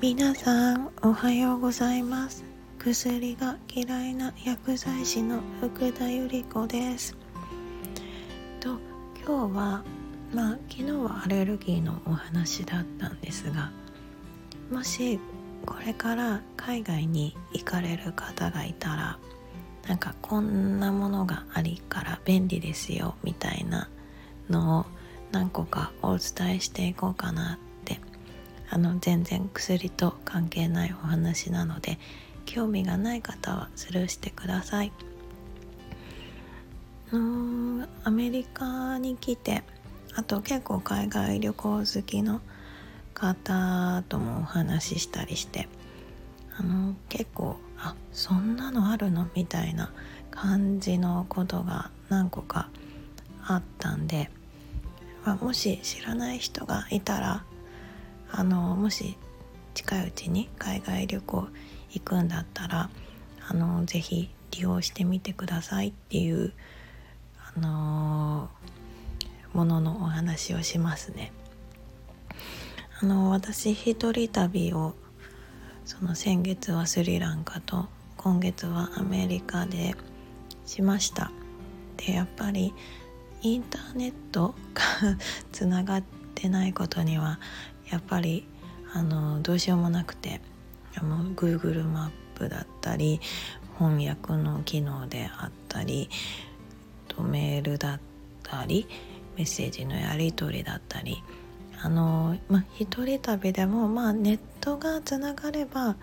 皆さんおはようございます。薬が嫌いな薬剤師の福田由里子です。と今日はまあ昨日はアレルギーのお話だったんですがもしこれから海外に行かれる方がいたらなんかこんなものがありから便利ですよみたいなのを何個かお伝えしていこうかなってあの全然薬と関係ないお話なので興味がない方はスルーしてください。のアメリカに来てあと結構海外旅行好きの方ともお話ししたりしてあの結構あそんなのあるのみたいな感じのことが何個かあったんでまあ、もし知らない人がいたらあのもし近いうちに海外旅行行くんだったらあのぜひ利用してみてくださいっていうあのもののお話をしますね。あの私一人旅をその先月はスリランカと今月はアメリカでしました。でやっぱりインターネットが つながってないことにはやっぱりあのどうしようもなくてあの Google マップだったり翻訳の機能であったりとメールだったりメッセージのやり取りだったりあのま一人旅でもまあネットがつながれば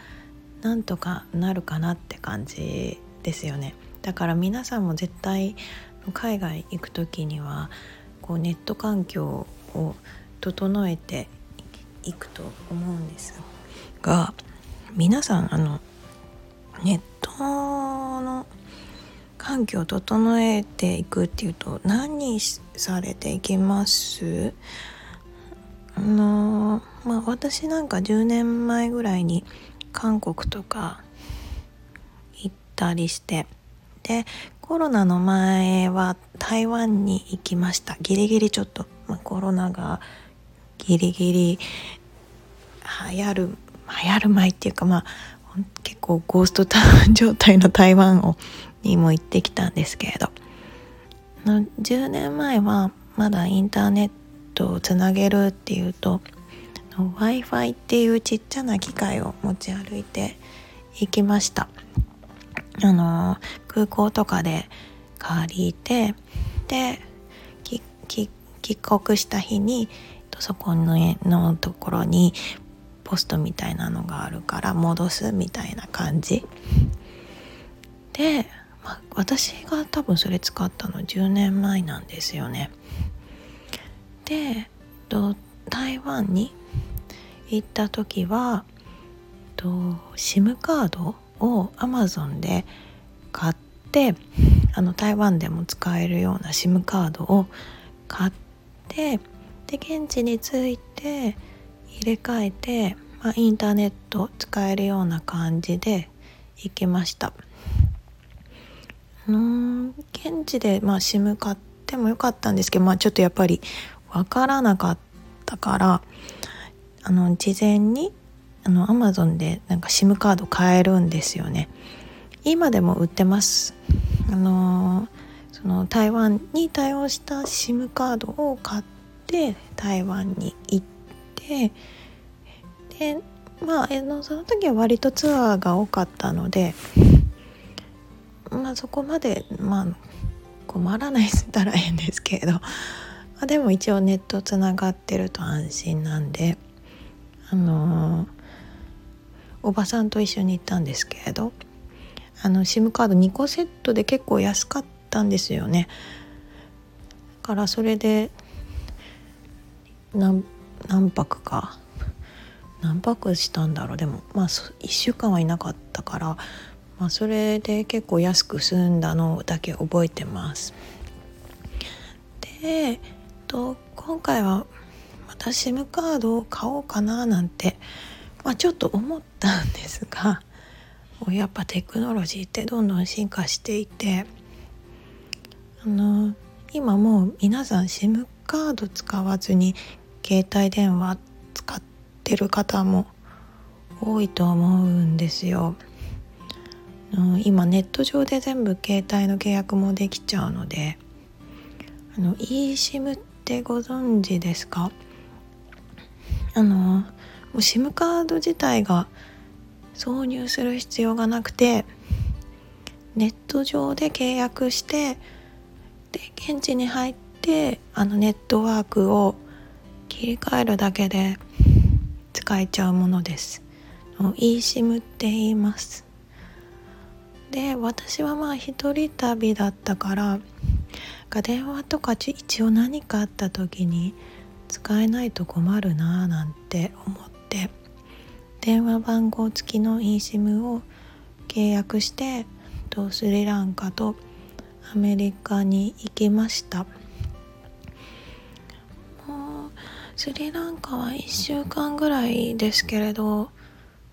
なんとかなるかなって感じですよね。だから皆さんも絶対海外行く時にはこうネット環境を整えていくと思うんですが皆さんあのネットの環境を整えていくっていうと何されていきます？あのまあ私なんか10年前ぐらいに韓国とか行ったりしてでコロナの前は台湾に行きました。ギリギリちょっと、まあ、コロナがギリギリ流行る流行る前っていうかまあ結構ゴーストタウン状態の台湾をにも行ってきたんですけれど。の10年前はまだインターネットをつなげるっていうと w i f i っていうちっちゃな機械を持ち歩いて行きました。あの空港とかで借りてで帰国した日にそこののところにポストみたいなのがあるから戻すみたいな感じ。で、まあ、私が多分それ使ったの10年前なんですよね。で台湾に行った時は SIM カードを Amazon で買ってあの台湾でも使えるような SIM カードを買ってで現地に着いて入れ替えて、まあ、インターネット使えるような感じで行きました。うん現地で、まあ、SIM 買ってもよかったんですけど、まあ、ちょっとやっぱり分からなかったからあの事前にあの Amazon でなんか SIM カード買えるんですよね。今でも売ってます。あのその台湾に対応した SIM カードを買って台湾に行ってでまあのその時は割とツアーが多かったのでまあそこまでまあ困らないったら変ですけれど、まあ、でも一応ネットつながってると安心なんであのーおばさんと一緒に行ったんですけれどあの SIM カード2個セットで結構安かったんですよね。からそれで何何泊か何泊したんだろうでもまあ1週間はいなかったから、まあ、それで結構安く済んだのだけ覚えてます。でと今回はまた SIM カードを買おうかななんてまあ、ちょっと思ったんですが やっぱテクノロジーってどんどん進化していてあの今もう皆さん SIM カード使わずに携帯電話使ってる方も多いと思うんですよ。今ネット上で全部携帯の契約もできちゃうのであの eSIM ってご存知ですか？あのもう SIM カード自体が挿入する必要がなくてネット上で契約してで現地に入ってあのネットワークを切り替えるだけで使えちゃうものです。eSIM って言います。で私はまあ一人旅だったから電話とか一応何かあった時に使えないと困るなーなんて思って電話番号付きの eSIM を契約してとスリランカとアメリカに行きました。スリランカは1週間ぐらいですけれど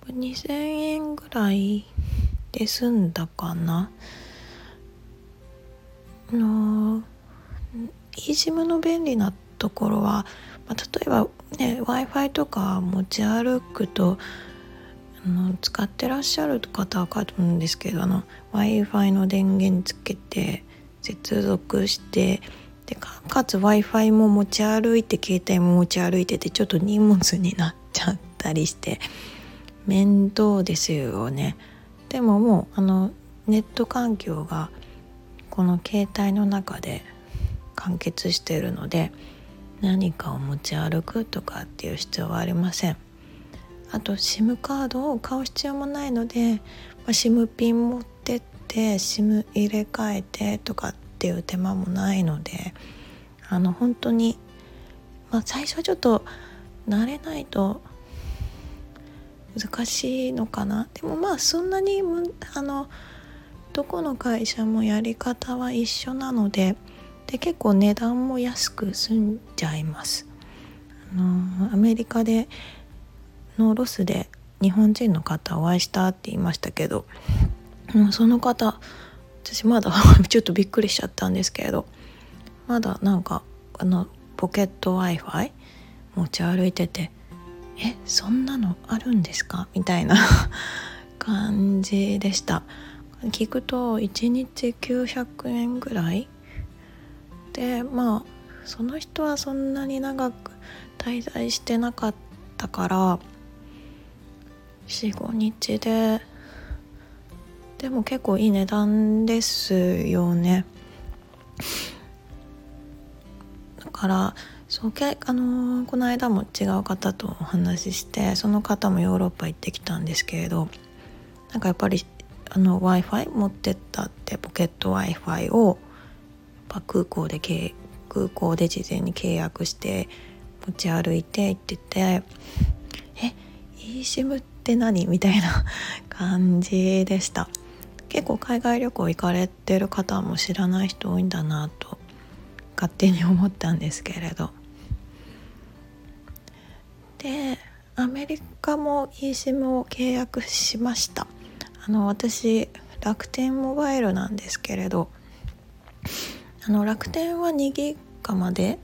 2000円ぐらいで済んだかな。の eSIM の便利なところは、まあ、例えばね w i f i とか持ち歩くとあの使ってらっしゃる方は分かるんですけど w i f i の電源つけて接続してでかつ w i f i も持ち歩いて携帯も持ち歩いててちょっと荷物になっちゃったりして面倒ですよね。でももうあのネット環境がこの携帯の中で完結しているので何かを持ち歩くとかっていう必要はありませんあと SIM カードを買う必要もないので、まあ、SIM ピン持ってって SIM 入れ替えてとかっていう手間もないのであの本当に、まあ、最初はちょっと慣れないと難しいのかな。でもまあそんなにあのどこの会社もやり方は一緒なのでで結構値段も安く済んじゃいます。あのアメリカでのロスで日本人の方お会いしたって言いましたけどその方私まだちょっとびっくりしちゃったんですけれどまだなんかあのポケット w i f i 持ち歩いててえそんなのあるんですか？みたいな 感じでした。聞くと1日900円ぐらい？でまあその人はそんなに長く滞在してなかったから45日ででも結構いい値段ですよねだからそうけあのー、この間も違う方とお話ししてその方もヨーロッパ行ってきたんですけれどなんかやっぱり w i f i 持ってったってポケット w i f i を空港で空港で事前に契約して持ち歩いて行ってて「え eSIM って何?」みたいな感じでした結構海外旅行行かれてる方も知らない人多いんだなと勝手に思ったんですけれど。でアメリカも eSIM を契約しました。あの私楽天モバイルなんですけれどあの楽天は2ギガまで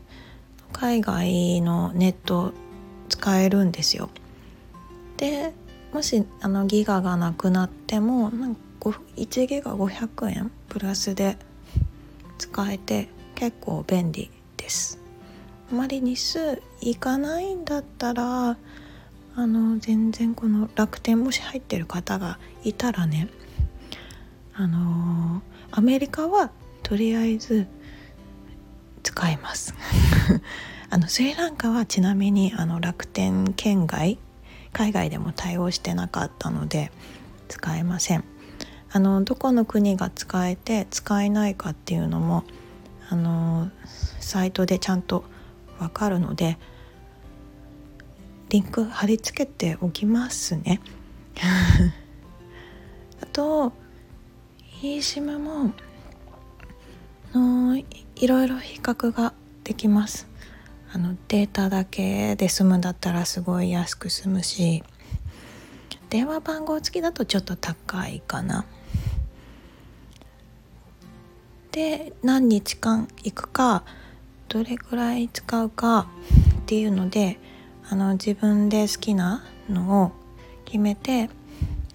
海外のネット使えるんですよ。でもしあのギガがなくなってもなんか1ギガ500円プラスで使えて結構便利です。あまり日数いかないんだったらあの全然この楽天もし入ってる方がいたらねあのアメリカはとりあえず使えます。あのスリランカはちなみにあの楽天圏外海外でも対応してなかったので使えません。あのどこの国が使えて使えないかっていうのもあのサイトでちゃんと分かるのでリンク貼り付けておきますね。あと eSIM ものいろいろ比較ができます。あのデータだけで済むんだったらすごい安く済むし電話番号付きだとちょっと高いかな。で何日間行くかどれぐらい使うかっていうのであの自分で好きなのを決めて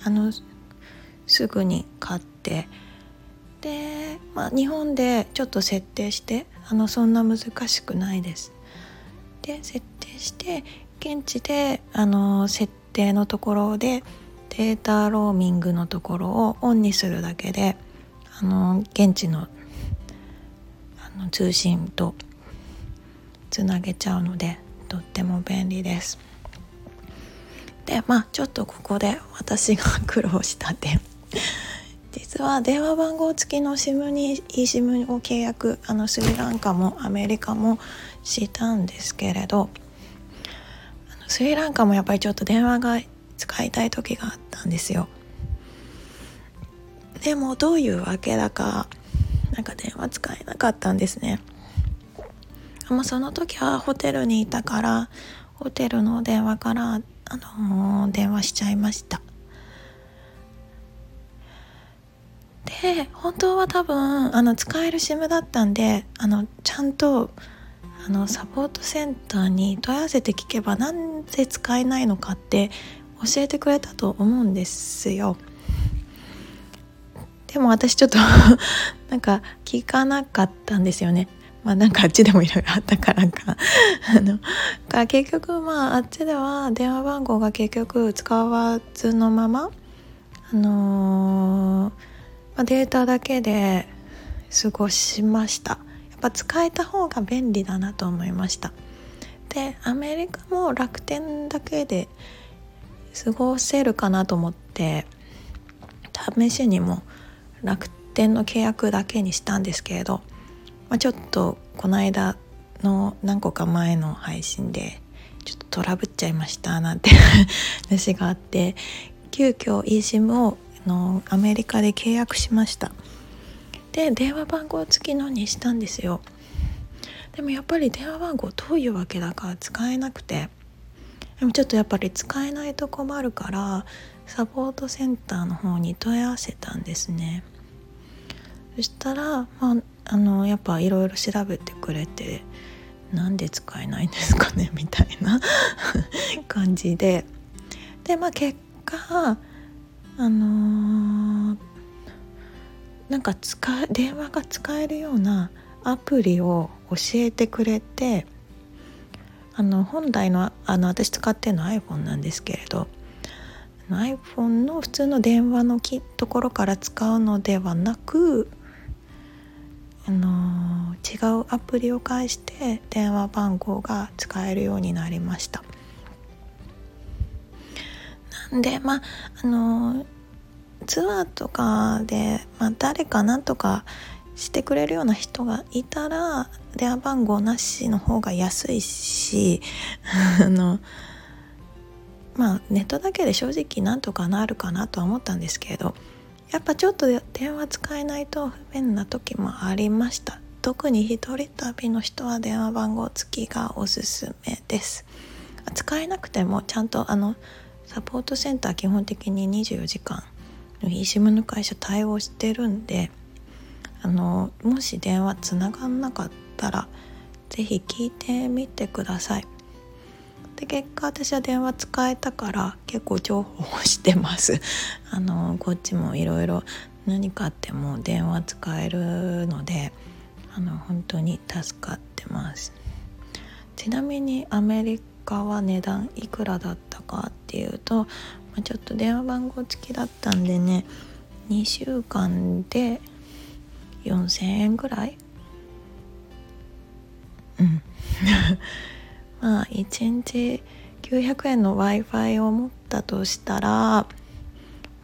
あのすぐに買ってで、まあ、日本でちょっと設定してあのそんな難しくないです。で設定して現地であの設定のところでデータローミングのところをオンにするだけであの現地のの通信とつなげちゃうのでとっても便利です。でまあちょっとここで私が苦労した点 実は電話番号付きの SIM に eSIM を契約あのスリランカもアメリカもしたんですけれどスリランカもやっぱりちょっと電話が使いたい時があったんですよでもどういうわけだかか電話使えなかったんですねまあ、その時はホテルにいたからホテルの電話から、あのー、電話しちゃいましたで本当は多分あの使える SIM だったんであのちゃんとあのサポートセンターに問い合わせて聞けばなんで使えないのかって教えてくれたと思うんですよ。でも私ちょっと なんか聞かなかったんですよね。まあなんかあっちでもいろいろあったからか。あのか結局まああっちでは電話番号が結局使わずのままあのー、まあ、データだけで過ごしました。やっぱ使えた方が便利だなと思いました。でアメリカも楽天だけで過ごせるかなと思って試しにも楽天の契約だけにしたんですけれどまあ、ちょっとこの間の何個か前の配信でちょっとトラブっちゃいましたなんて 話があって急遽 eSIM をのアメリカで契約しました。で電話番号付きのにしたんですよ。でもやっぱり電話番号どういうわけだか使えなくてでもちょっとやっぱり使えないと困るからサポートセンターの方に問い合わせたんですね。そしたら、まあ、あのやっぱいろいろ調べてくれてなんで使えないんですかね みたいな 感じで。でまあ結果あのー、なんか使電話が使えるようなアプリを教えてくれてあの本来のあの私使ってるの iPhone なんですけれど iPhone の普通の電話のところから使うのではなくあの違うアプリを介して電話番号が使えるようになりました。なんでまああのツアーとかで、まあ、誰かなんとかしてくれるような人がいたら電話番号なしの方が安いし あのまあネットだけで正直なんとかなるかなとは思ったんですけれどやっぱちょっと電話使えないと不便な時もありました。特に一人旅の人は電話番号付きがおすすめです。使えなくてもちゃんとあのサポートセンター基本的に24時間 eSIM の会社対応してるんであのもし電話つながんなかったら是非聞いてみてください。で結果私は電話使えたから結構重宝してます。あのこっちもいろいろ何かあっても電話使えるのであの本当に助かってます。ちなみにアメリカは値段いくらだったかっていうと、まあ、ちょっと電話番号付きだったんでね2週間で4,000円ぐらい？うん。まあ1日900円の w i f i を持ったとしたら、ま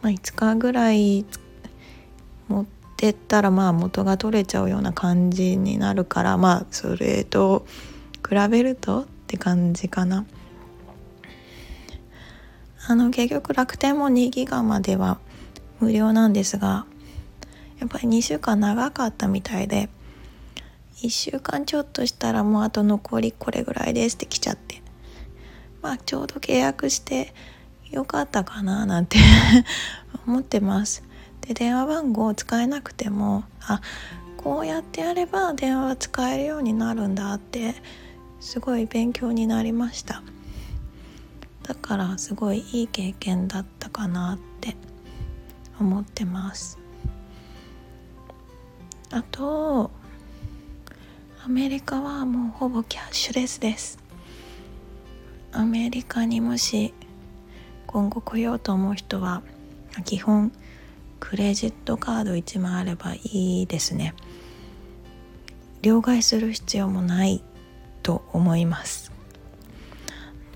あ、5日ぐらい持ってったらまあ元が取れちゃうような感じになるからまあそれと比べるとって感じかな。あの結局楽天も2ギガまでは無料なんですがやっぱり2週間長かったみたいで1週間ちょっとしたらもうあと残りこれぐらいですって来ちゃって。まあちょうど契約してよかったかななんて。思ってます。で電話番号を使えなくてもあこうやってやれば電話は使えるようになるんだってすごい勉強になりました。だからすごいいい経験だったかなって思ってます。あとアメリカはもうほぼキャッシュレスです。アメリカにもし今後来ようと思う人は基本クレジットカード1枚あればいいですね。両替する必要もないと思います。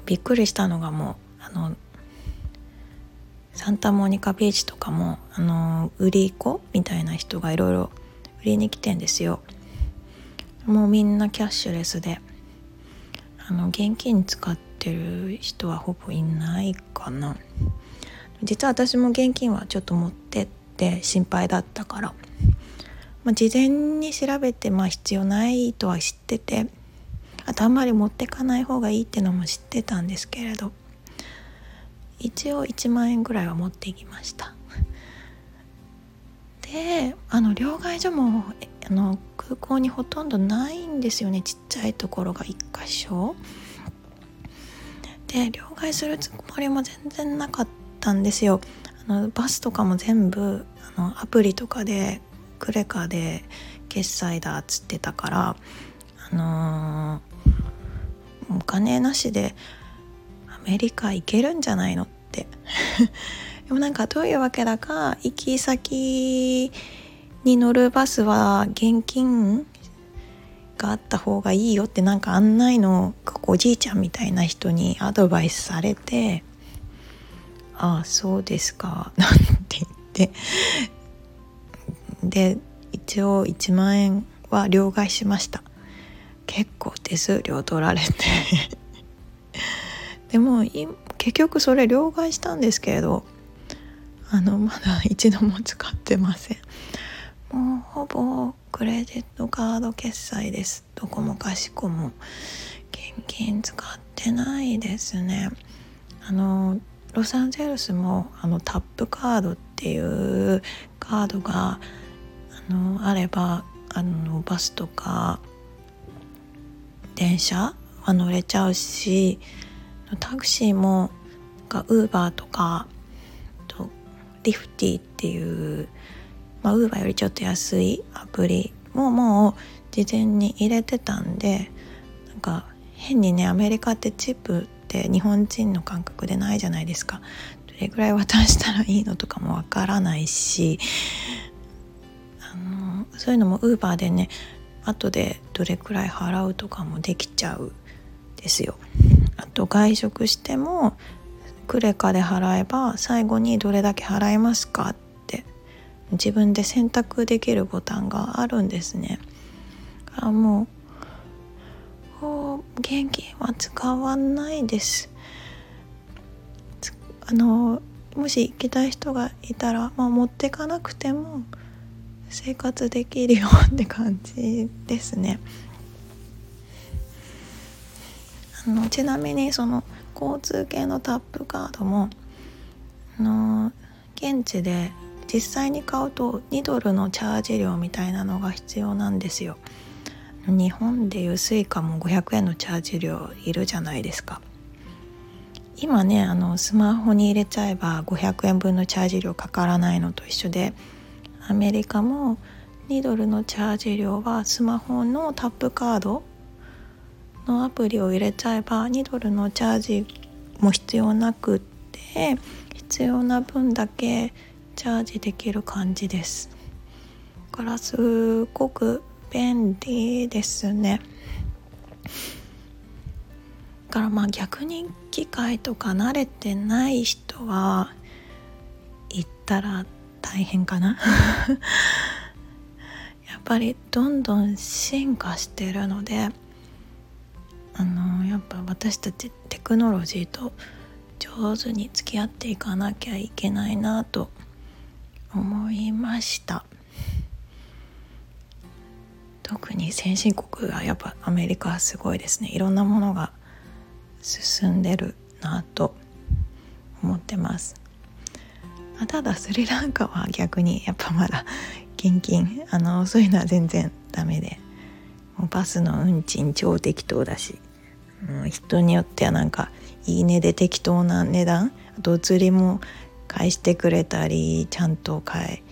びっくりしたのがもうあのサンタモニカビーチとかもあの売り子みたいな人がいろいろ売りに来てんですよ。もうみんなキャッシュレスで。あの現金使ってる人はほぼいないかな。実は私も現金はちょっと持ってって心配だったから、まあ、事前に調べてまあ必要ないとは知ってて。あとあんまり持ってかない方がいいってのも知ってたんですけれど。一応1万円ぐらいは持っていきました。であの両替所もあの空港にほとんどないんですよね。ちっちゃいところが1箇所。で両替するつもりも全然なかったんですよ。あのバスとかも全部あのアプリとかでクレカで決済だっつってたからあのー、お金なしでアメリカ行けるんじゃないのって。でもなんかどういうわけだか行き先に乗るバスは現金があった方がいいよってなんか案内のおじいちゃんみたいな人にアドバイスされて「ああそうですか」なんて言って。で一応1万円は両替しました。結構手数料取られて。でも結局それ両替したんですけれどあのまだ一度も使ってません。もうほぼクレジットカード決済です。どこもかしこも現金使ってないですね。あのロサンゼルスもあのタップカードっていうカードがあのあればあのバスとか電車は乗れちゃうしタクシーもウーバーとかとリフティっていうまあ、ウーバーよりちょっと安いアプリももう事前に入れてたんでなんか変にねアメリカってチップって日本人の感覚でないじゃないですか。どれぐらい渡したらいいのとかもわからないしあのそういうのもウーバーでね後でどれくらい払うとかもできちゃうですよ。あと外食してもクレカで払えば最後にどれだけ払いますかっ自分で選択できるボタンがあるんですね。あもう現金は使わないです。あのもし行きたい人がいたら、まあ、持ってかなくても生活できるよって感じですね。あのちなみにその交通系のタップカードもあの現地で実際に買うと2ドルのチャージ料みたいなのが必要なんですよ。日本でいう suica も500円のチャージ料いるじゃないですか。今ねあのスマホに入れちゃえば500円分のチャージ料かからないのと一緒でアメリカも2ドルのチャージ料はスマホのタップカードのアプリを入れちゃえば2ドルのチャージも必要なくって必要な分だけチャージできる感じです。だからすごく便利ですね。だからまあ逆に機械とか慣れてない人は行ったら大変かな。やっぱりどんどん進化してるのであのやっぱ私たちテクノロジーと上手に付き合っていかなきゃいけないなと思いました。特に先進国はやっぱアメリカはすごいですね。いろんなものが進んでるなと思ってます。ただスリランカは逆にやっぱまだ現金あのそういうのは全然ダメで。もうバスの運賃超適当だし。うん、人によってはなんかいいねで適当な値段。あと釣りも返してくれたりちゃんと返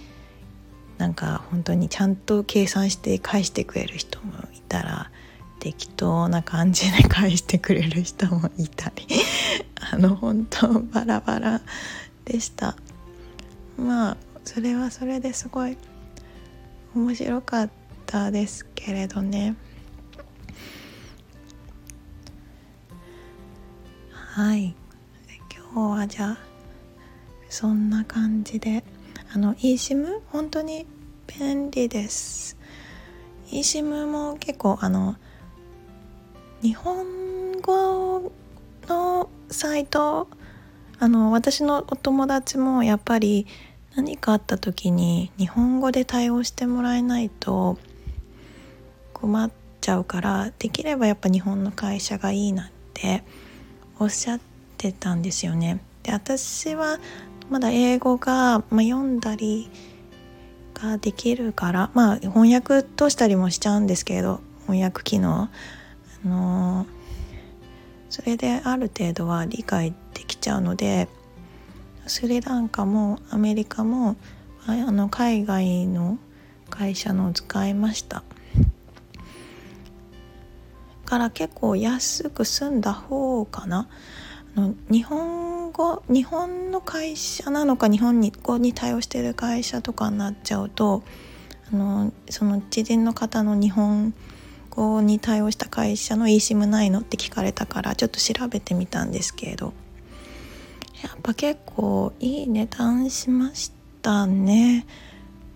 なんか本当にちゃんと計算して返してくれる人もいたら適当な感じで返してくれる人もいたり あの本当バラバラでした。まあそれはそれですごい面白かったですけれどね。はい。今日はじゃあそんな感じであの eSIM 本当に便利です eSIM も結構あの日本語のサイトあの私のお友達もやっぱり何かあった時に日本語で対応してもらえないと困っちゃうからできればやっぱ日本の会社がいいなっておっしゃってたんですよね。で私はまだ英語が、まあ、読んだりができるからまあ翻訳としたりもしちゃうんですけど翻訳機能。あのー、それである程度は理解できちゃうのでスリランカもアメリカもあの海外の会社のを使いました。から結構安く済んだ方かな。あの日本語日本の会社なのか日本語に対応している会社とかになっちゃうとあのその知人の方の日本語に対応した会社の eSIM ないのって聞かれたからちょっと調べてみたんですけれどやっぱ結構いい値段しましたね。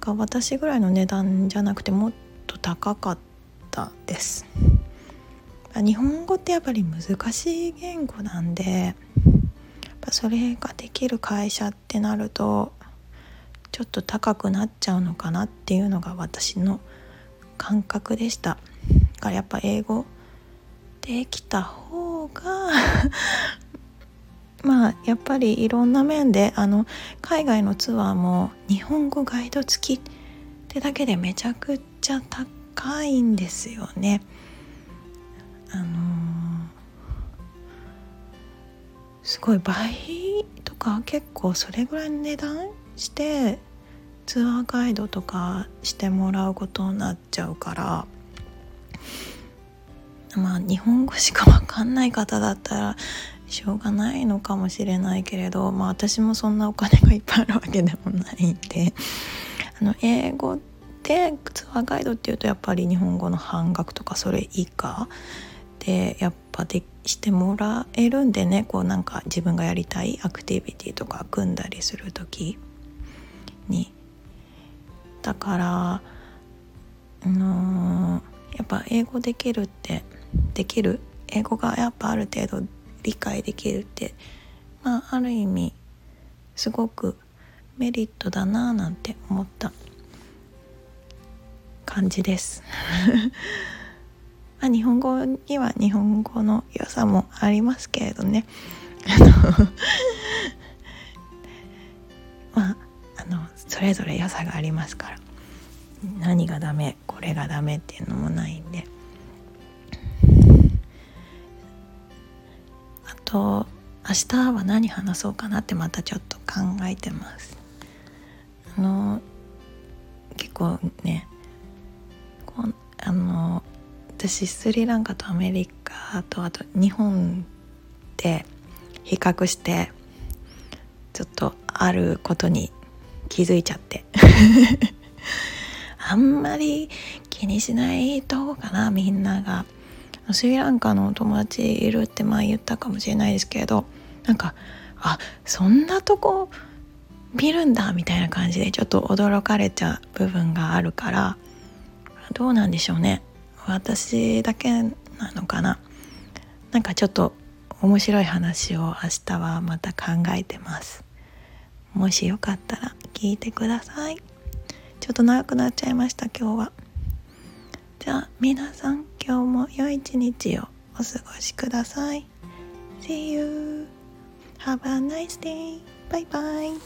が私ぐらいの値段じゃなくてもっと高かったです。日本語ってやっぱり難しい言語なんでぱそれができる会社ってなるとちょっと高くなっちゃうのかなっていうのが私の感覚でしただからやっぱ英語できた方が まあやっぱりいろんな面であの海外のツアーも日本語ガイド付きってだけでめちゃくちゃ高いんですよね。あのー、すごい倍とか結構それぐらいの値段してツアーガイドとかしてもらうことになっちゃうからまあ日本語しか分かんない方だったらしょうがないのかもしれないけれどまあ私もそんなお金がいっぱいあるわけでもないんで あの英語でツアーガイドっていうとやっぱり日本語の半額とかそれ以下でやっぱでしてもらえるんでねこうなんか自分がやりたいアクティビティとか組んだりする時に。だからあのー、やっぱ英語できるってできる？英語がやっぱある程度理解できるってまあある意味すごくメリットだなぁなんて思った感じです。まあ日本語には日本語の良さもありますけれどね。あのまああのそれぞれ良さがありますから。何がダメこれがダメっていうのもないんで。あ。と明日は何話そうかなってまたちょっと考えてます。あの結構ねこあの私スリランカとアメリカとあと日本で比較してちょっとあることに気づいちゃって。あんまり気にしないとこかなみんなが。スリランカのお友達いるって前言ったかもしれないですけどなんかあそんなとこ見るんだみたいな感じでちょっと驚かれちゃう部分があるからどうなんでしょうね。私だけなのかななんかちょっと面白い話を明日はまた考えてますもしよかったら聞いてくださいちょっと長くなっちゃいました今日はじゃあ皆さん今日も良い一日をお過ごしください See you! Have a nice day! Bye bye!